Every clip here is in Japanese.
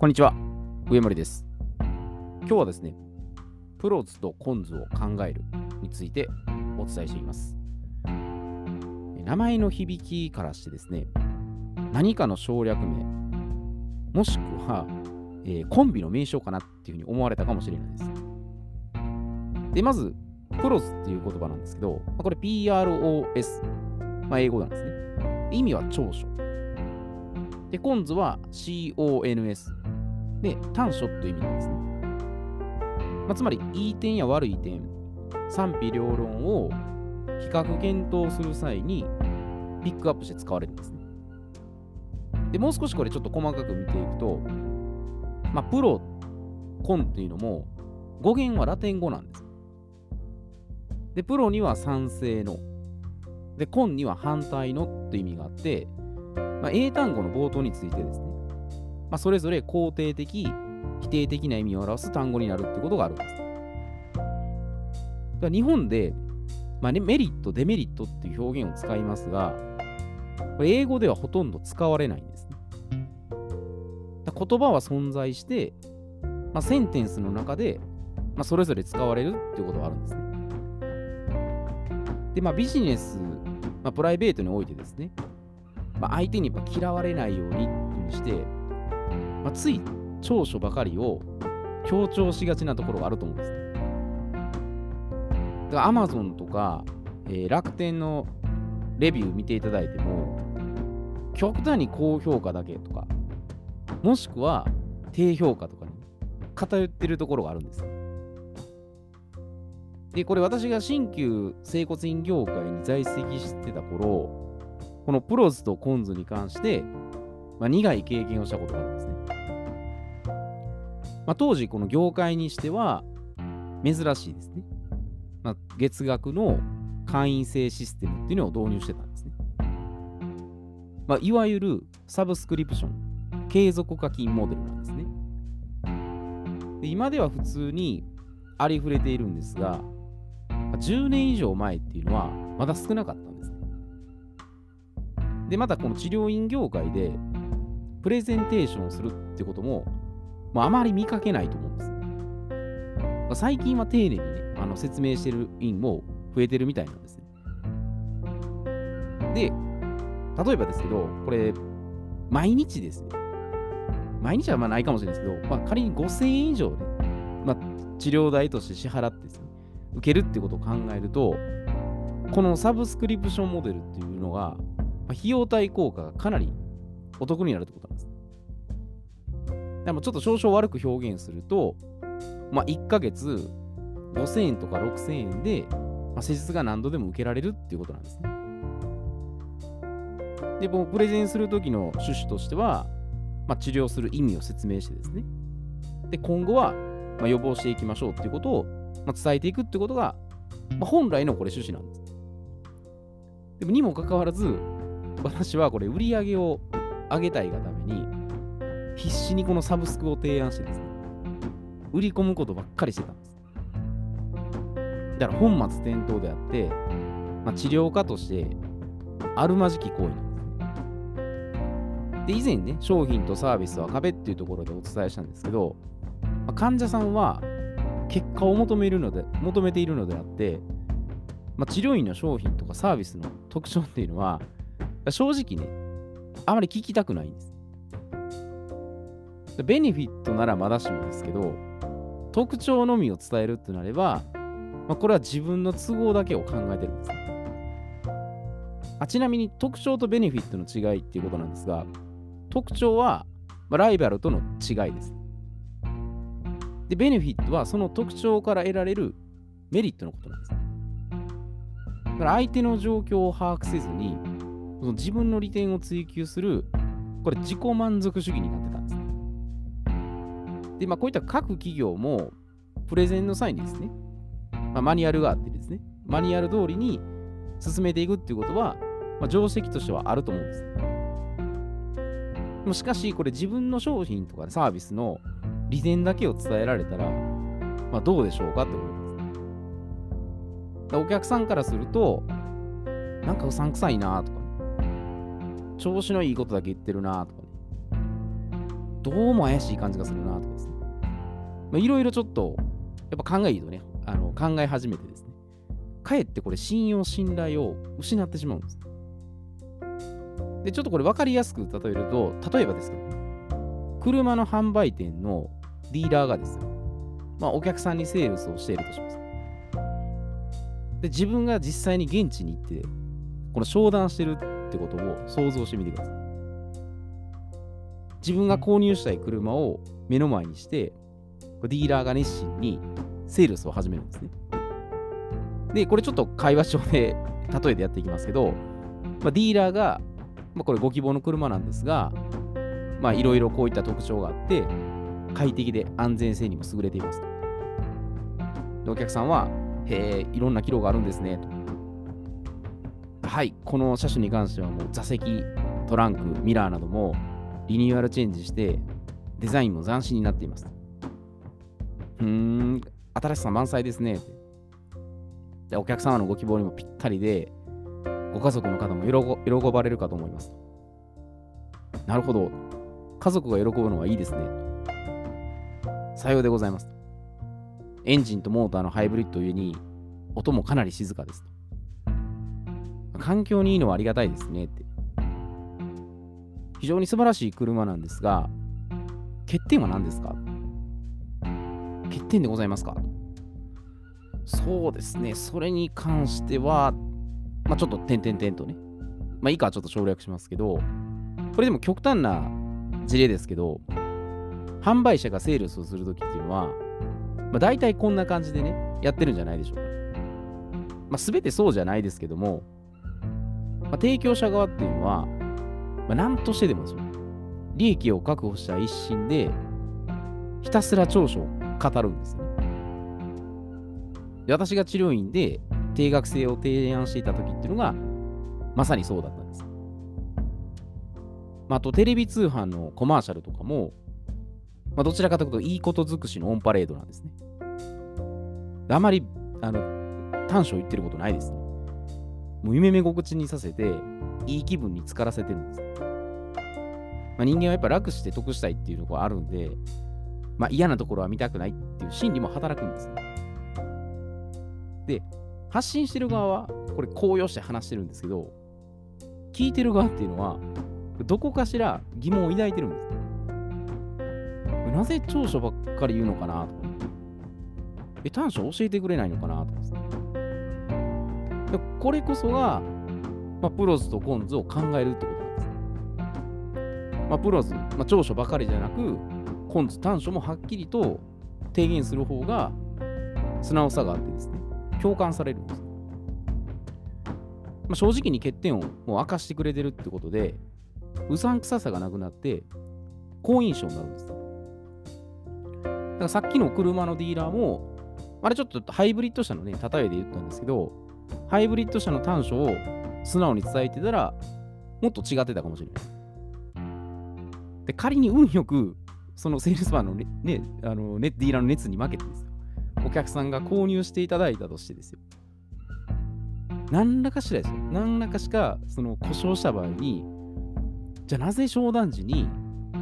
こんにちは、上森です。今日はですね、プロズとコンズを考えるについてお伝えしています。名前の響きからしてですね、何かの省略名、もしくは、えーコンビの名称かなっていうふうに思われたかもしれないです。で、まず、プロズっていう言葉なんですけど、これ PROS、まあ、英語なんですね。意味は長所。で、コンズは CONS。で、短所という意味なんですね。まあ、つまり、いい点や悪い点、賛否両論を比較検討する際にピックアップして使われるんですね。で、もう少しこれちょっと細かく見ていくと、まあ、プロ、コンっていうのも語源はラテン語なんです。で、プロには賛成の、で、コンには反対のって意味があって、まあ、英単語の冒頭についてですね、まあ、それぞれ肯定的、否定的な意味を表す単語になるってことがあるんです。だから日本で、まあね、メリット、デメリットっていう表現を使いますが、これ英語ではほとんど使われないんですね。言葉は存在して、まあ、センテンスの中で、まあ、それぞれ使われるっていうことがあるんですね。で、まあ、ビジネス、まあ、プライベートにおいてですね、まあ、相手にやっぱ嫌われないようにっていうにして、まあ、つい長所ばかりを強調しがちなところがあると思うんですね。だから Amazon とか、えー楽天のレビュー見ていただいても、極端に高評価だけとか、もしくは低評価とかに偏ってるところがあるんです。で、これ私が新旧整骨院業界に在籍してた頃、このプロズとコンズに関して、まあ、苦い経験をしたことがあるんですね。まあ、当時、この業界にしては珍しいですね。まあ、月額の会員制システムっていうのを導入してたんですね。まあ、いわゆるサブスクリプション、継続課金モデルなんですね。で今では普通にありふれているんですが、まあ10年以上前っていうのはまだ少なかったんですね。で、またこの治療院業界でプレゼンテーションをするってことも、まあ、あまり見かけないと思うんです。まあ最近は丁寧にね、あの説明してる院も増えてるみたいなんですね。で、例えばですけど、これ、毎日ですね。毎日はまあないかもしれないですけど、まあ、仮に5000円以上ね、まあ、治療代として支払ってですね、受けるってことを考えると、このサブスクリプションモデルっていうのが、まあ費用対効果がかなりお得になるってことなんです。でもちょっと少々悪く表現すると、まあ、1ヶ月5000円とか6000円で、まあ、施術が何度でも受けられるっていうことなんですね。で、もうプレゼンするときの趣旨としては、まあ、治療する意味を説明してですね。で、今後は、まあ、予防していきましょうっていうことを、まあ、伝えていくってことが、まあ、本来のこれ趣旨なんです。でもにもかかわらず、私はこれ売り上げを上げたいがために、必死にこのサブスクを提案してですね、売り込むことばっかりしてたんです。だから本末転倒であって、まあ、治療家としてあるまじき行為なんです。で、以前ね、商品とサービスは壁っていうところでお伝えしたんですけど、まあ患者さんは結果を求めるので求めているのであって、まあ、治療院の商品とかサービスの特徴っていうのは、正直ね、あまり聞きたくないんです。ベネフィットならまだしもですけど、特徴のみを伝えるってなれば、まあ、これは自分の都合だけを考えてるんです。あちなみに特徴とベネフィットの違いっていうことなんですが、特徴は、まあライバルとの違いです。で、ベネフィットはその特徴から得られるメリットのことなんです。だから相手の状況を把握せずに、その自分の利点を追求する、これ自己満足主義になってたんです。で、まあ、こういった各企業も、プレゼンの際にですね、まあ、マニュアルがあってですね、マニュアル通りに進めていくっていうことは、まあ、定石としてはあると思うんです。もしかし、これ自分の商品とかサービスの利点だけを伝えられたら、まあ、どうでしょうかってことです。お客さんからすると、なんかうさんくさいなとか、調子のいいことだけ言ってるなとか、どうも怪しい感じがするなとか。いろいろちょっと、やっぱ考えるとね、あの考え始めてですね、かえってこれ信用、信頼を失ってしまうんです。で、ちょっとこれ分かりやすく例えると、例えばですけど、車の販売店のディーラーがですよ、まあ、お客さんにセールスをしているとします。で、自分が実際に現地に行って、この商談してるってことを想像してみてください。自分が購入したい車を目の前にして、ディーラーが熱心にセールスを始めるんですね。で、これちょっと会話上で 例えてやっていきますけど、まあ、ディーラーが、まあ、これご希望の車なんですが、まあいろいろこういった特徴があって、快適で安全性にも優れていますと。で、お客さんは、へえ、いろんな機能があるんですねと。はい、この車種に関してはもう座席、トランク、ミラーなどもリニューアルチェンジして、デザインも斬新になっていますと。うーん、新しさ満載ですね。でお客様のご希望にもぴったりで、ご家族の方も喜ばれるかと思います。なるほど。家族が喜ぶのはいいですね。さようでございます。エンジンとモーターのハイブリッドゆえに、音もかなり静かです。環境にいいのはありがたいですねって。非常に素晴らしい車なんですが、欠点は何ですか？欠点でございますか？そうですね、それに関しては、まあ、ちょっと点々点とね、まあ、いいかちょっと省略しますけど、これでも極端な事例ですけど、販売者がセールスをするときっていうのは、まあ、大体こんな感じでね、やってるんじゃないでしょうか。まあ、全てそうじゃないですけども、まあ、提供者側っていうのは、まあ、何としてでもですよ。利益を確保した一心で、ひたすら長所を語るんですね。で私が治療院で定額制を提案していた時っていうのが、まさにそうだったんです。まあ、あと、テレビ通販のコマーシャルとかも、まあ、どちらかというと、いいこと尽くしのオンパレードなんですね。あまり、あの、短所言ってることないですね。もう夢目心地にさせて、いい気分に浸からせてるんです。まあ、人間はやっぱ楽して得したいっていうところがあるんで、まあ、嫌なところは見たくないっていう心理も働くんですね。で、発信してる側は、これ高揚して話してるんですけど、聞いてる側っていうのは、どこかしら疑問を抱いてるんです。なぜ長所ばっかり言うのかなと、え、短所教えてくれないのかなとか。でこれこそが、まあ、プロズとコンズを考えるってことなんです。まあ、プロズ、まあ、長所ばかりじゃなく、コンズ短所もはっきりと提言する方が素直さがあってですね、共感されるんです。まあ、正直に欠点をもう明かしてくれてるってことで、うさんくささがなくなって、好印象になるんです。だからさっきの車のディーラーも、あれちょっとハイブリッド車のね、例えで言ったんですけど、ハイブリッド車の短所を素直に伝えてたら、もっと違ってたかもしれない。で、仮に運よく、そのセールスマンのね、ねあのねディーラーの熱に負けてですよ。お客さんが購入していただいたとしてですよ。何らかしらですよ。何らかしか、その故障した場合に、じゃあなぜ商談時に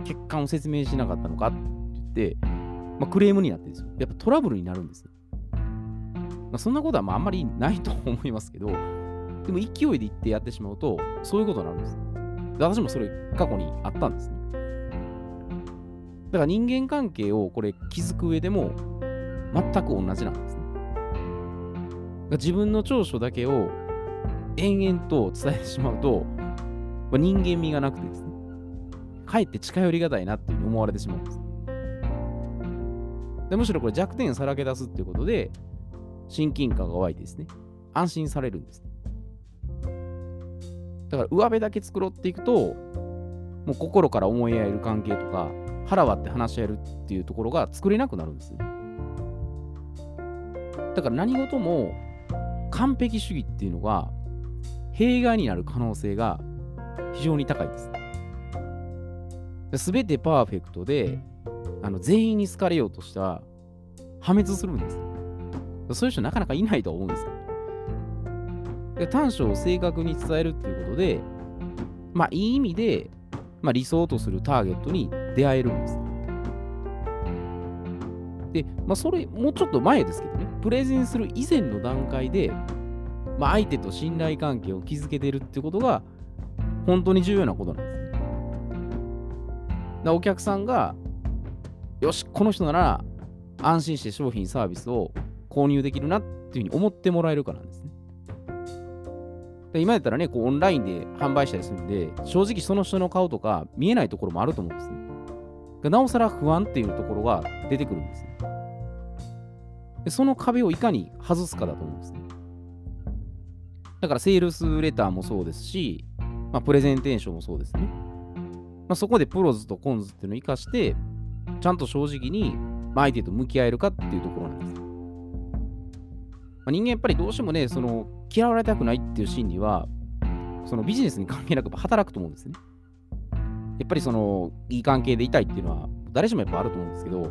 欠陥を説明しなかったのかって言って、まあ、クレームになってですよ。やっぱトラブルになるんですよ。まあ、そんなことはまああんまりないと思いますけど、でも勢いで言ってやってしまうと、そういうことになるんです。私もそれ過去にあったんですね。だから人間関係をこれ築く上でも全く同じなんですね。自分の長所だけを延々と伝えてしまうと、人間味がなくてですね、かえって近寄りがたいなっていうふうに思われてしまうんです。でむしろこれ弱点さらけ出すっていうことで、親近感が湧いてですね、安心されるんです。だから上辺だけ繕っていくと、もう心から思い合える関係とか、腹割って話し合えるっていうところが作れなくなるんですね。だから何事も完璧主義っていうのが弊害になる可能性が非常に高いです。すべてパーフェクトであの全員に好かれようとしたら破滅するんです。そういう人なかなかいないと思うんですで短所を正確に伝えるっていうことで、まあいい意味で、まあ、理想とするターゲットに出会えるんです。で、まあ、それ、もうちょっと前ですけどね、プレゼンする以前の段階で、まあ、相手と信頼関係を築けてるってことが、本当に重要なことなんですね。だお客さんが、よし、この人なら安心して商品サービスを購入できるなっていうふうに思ってもらえるからなんですね。で今やったらね、こうオンラインで販売したりするんで、正直その人の顔とか見えないところもあると思うんですね。なおさら不安っていうところが出てくるんですよ。でその壁をいかに外すかだと思うんですね。だからセールスレターもそうですし、まあ、プレゼンテーションもそうですね。まあ、そこでプロズとコンズっていうのを生かして、ちゃんと正直に相手と向き合えるかっていうところなんです。まあ、人間やっぱりどうしてもね、その嫌われたくないっていう心理は、そのビジネスに関係なく働くと思うんですね。やっぱりそのいい関係でいたいっていうのは誰しもやっぱあると思うんですけど、で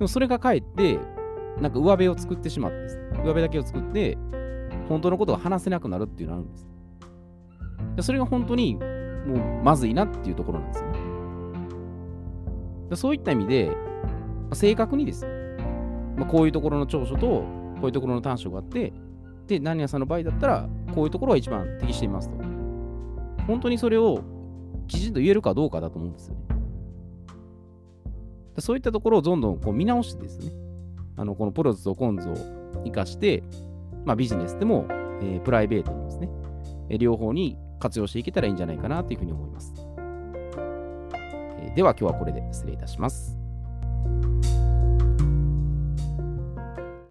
もそれがかえって、なんか上辺を作ってしまって、上辺だけを作って、本当のことが話せなくなるっていうのがあるんです。でそれが本当にもうまずいなっていうところなんですよね。でそういった意味で、まあ正確にです、まあ、こういうところの長所と、こういうところの短所があって、で、何屋さんの場合だったら、こういうところが一番適していますと。本当にそれをきちんと言えるかどうかだと思うんですよね。そういったところをどんどんこう見直してですね、あのこのプロズとコンズを生かして、まあ、ビジネスでも、えー、プライベートにですね、え両方に活用していけたらいいんじゃないかなというふうに思います。えー、では今日はこれで失礼いたします。